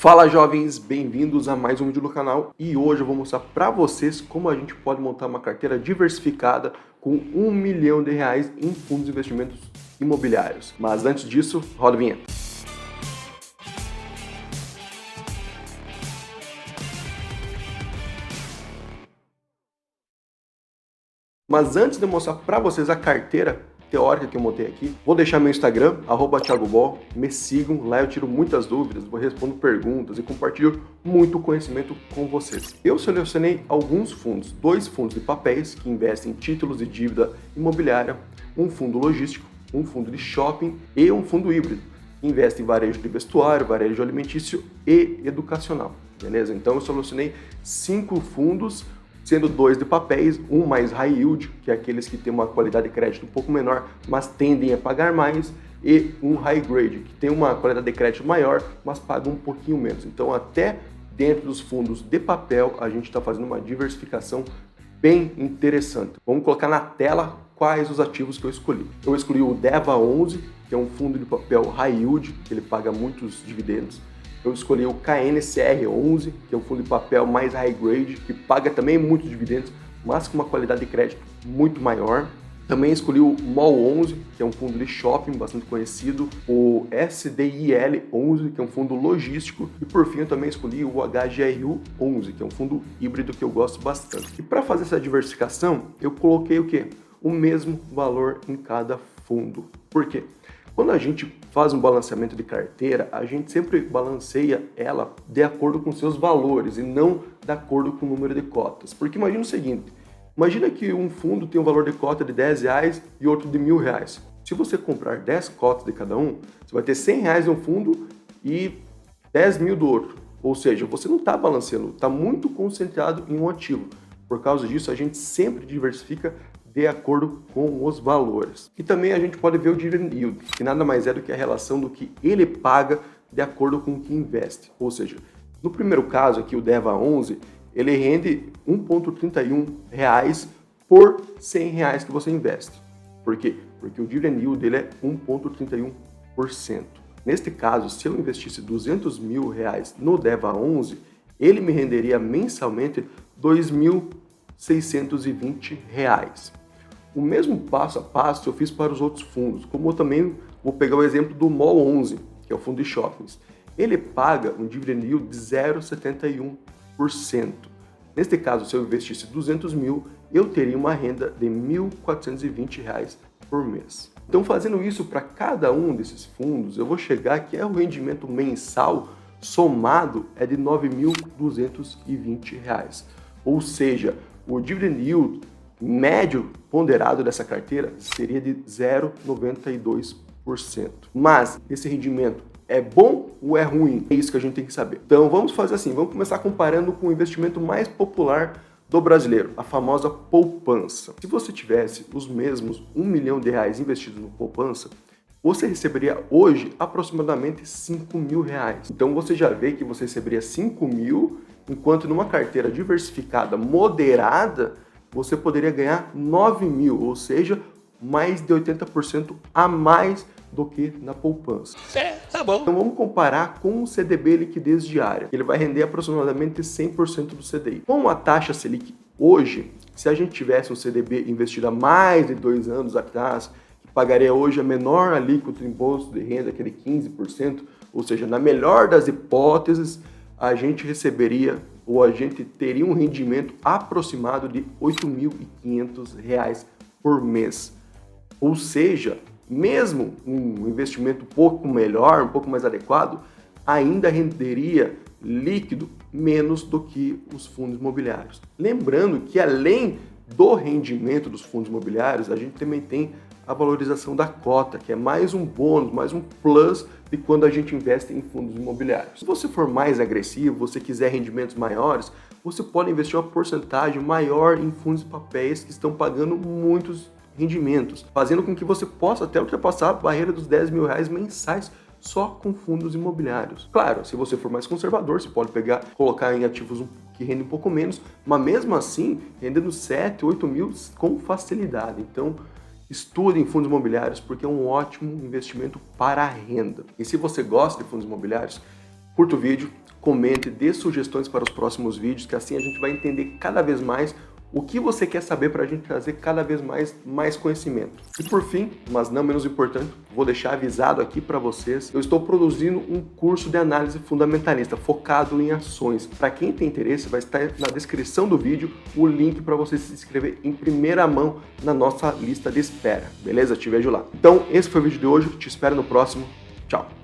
Fala jovens, bem-vindos a mais um vídeo do canal e hoje eu vou mostrar para vocês como a gente pode montar uma carteira diversificada com um milhão de reais em fundos de investimentos imobiliários. Mas antes disso, roda a vinheta. Mas antes de mostrar para vocês a carteira teórica que eu montei aqui. Vou deixar meu Instagram, arroba thiagobol, me sigam, lá eu tiro muitas dúvidas, vou responder perguntas e compartilho muito conhecimento com vocês. Eu selecionei alguns fundos, dois fundos de papéis que investem em títulos de dívida imobiliária, um fundo logístico, um fundo de shopping e um fundo híbrido, que investe em varejo de vestuário, varejo alimentício e educacional. Beleza? Então eu selecionei cinco fundos sendo dois de papéis, um mais high yield, que é aqueles que têm uma qualidade de crédito um pouco menor, mas tendem a pagar mais, e um high grade, que tem uma qualidade de crédito maior, mas paga um pouquinho menos. Então, até dentro dos fundos de papel, a gente está fazendo uma diversificação bem interessante. Vamos colocar na tela quais os ativos que eu escolhi. Eu escolhi o DEVA 11, que é um fundo de papel high yield, que ele paga muitos dividendos eu escolhi o KNCR11, que é um fundo de papel mais high grade, que paga também muitos dividendos, mas com uma qualidade de crédito muito maior. Também escolhi o MOL11, que é um fundo de shopping bastante conhecido, o SDIL11, que é um fundo logístico, e por fim eu também escolhi o HGRU11, que é um fundo híbrido que eu gosto bastante. E para fazer essa diversificação, eu coloquei o quê? O mesmo valor em cada fundo. Por quê? Quando a gente faz um balanceamento de carteira, a gente sempre balanceia ela de acordo com seus valores e não de acordo com o número de cotas. Porque imagina o seguinte, imagina que um fundo tem um valor de cota de 10 reais e outro de mil reais. Se você comprar 10 cotas de cada um, você vai ter 100 reais em um fundo e 10 mil do outro. Ou seja, você não está balanceando, está muito concentrado em um ativo. Por causa disso, a gente sempre diversifica de acordo com os valores. E também a gente pode ver o dividend yield, que nada mais é do que a relação do que ele paga de acordo com o que investe. Ou seja, no primeiro caso aqui, o DEVA 11, ele rende 1,31 reais por 100 reais que você investe. Por quê? Porque o dividend yield dele é 1,31%. Neste caso, se eu investisse 200 mil reais no DEVA 11, ele me renderia mensalmente 2.620 reais. O mesmo passo a passo eu fiz para os outros fundos, como eu também vou pegar o exemplo do MOL 11, que é o fundo de shoppings. Ele paga um dividend yield de 0,71%. Neste caso, se eu investisse 200 mil, eu teria uma renda de R$ 1.420 por mês. Então, fazendo isso para cada um desses fundos, eu vou chegar que é o rendimento mensal somado é de R$ 9.220. Ou seja, o dividend yield médio ponderado dessa carteira seria de 0,92%. Mas esse rendimento é bom ou é ruim? É isso que a gente tem que saber. Então vamos fazer assim, vamos começar comparando com o investimento mais popular do brasileiro, a famosa poupança. Se você tivesse os mesmos um milhão de reais investidos no poupança, você receberia hoje aproximadamente 5 mil reais. Então você já vê que você receberia 5 mil, enquanto numa carteira diversificada moderada, você poderia ganhar 9 mil, ou seja, mais de 80% a mais do que na poupança. É, tá bom. Então vamos comparar com o CDB liquidez diária. Ele vai render aproximadamente 100% do CDI. Com a taxa Selic hoje, se a gente tivesse um CDB investido há mais de dois anos atrás, que pagaria hoje a menor alíquota de imposto de renda, aquele 15%, ou seja, na melhor das hipóteses, a gente receberia ou a gente teria um rendimento aproximado de R$ 8.500 por mês. Ou seja, mesmo um investimento um pouco melhor, um pouco mais adequado, ainda renderia líquido menos do que os fundos imobiliários. Lembrando que além do rendimento dos fundos imobiliários, a gente também tem a valorização da cota, que é mais um bônus, mais um plus de quando a gente investe em fundos imobiliários. Se você for mais agressivo, você quiser rendimentos maiores, você pode investir uma porcentagem maior em fundos de papéis que estão pagando muitos rendimentos, fazendo com que você possa até ultrapassar a barreira dos 10 mil reais mensais só com fundos imobiliários. Claro, se você for mais conservador, você pode pegar, colocar em ativos que rendem um pouco menos, mas mesmo assim, rendendo 7, 8 mil com facilidade. Então, Estude em fundos imobiliários porque é um ótimo investimento para a renda. E se você gosta de fundos imobiliários, curta o vídeo, comente, dê sugestões para os próximos vídeos, que assim a gente vai entender cada vez mais o que você quer saber para a gente trazer cada vez mais, mais conhecimento. E por fim, mas não menos importante, vou deixar avisado aqui para vocês, eu estou produzindo um curso de análise fundamentalista focado em ações. Para quem tem interesse, vai estar na descrição do vídeo o link para você se inscrever em primeira mão na nossa lista de espera, beleza? Te vejo lá. Então, esse foi o vídeo de hoje, te espero no próximo. Tchau!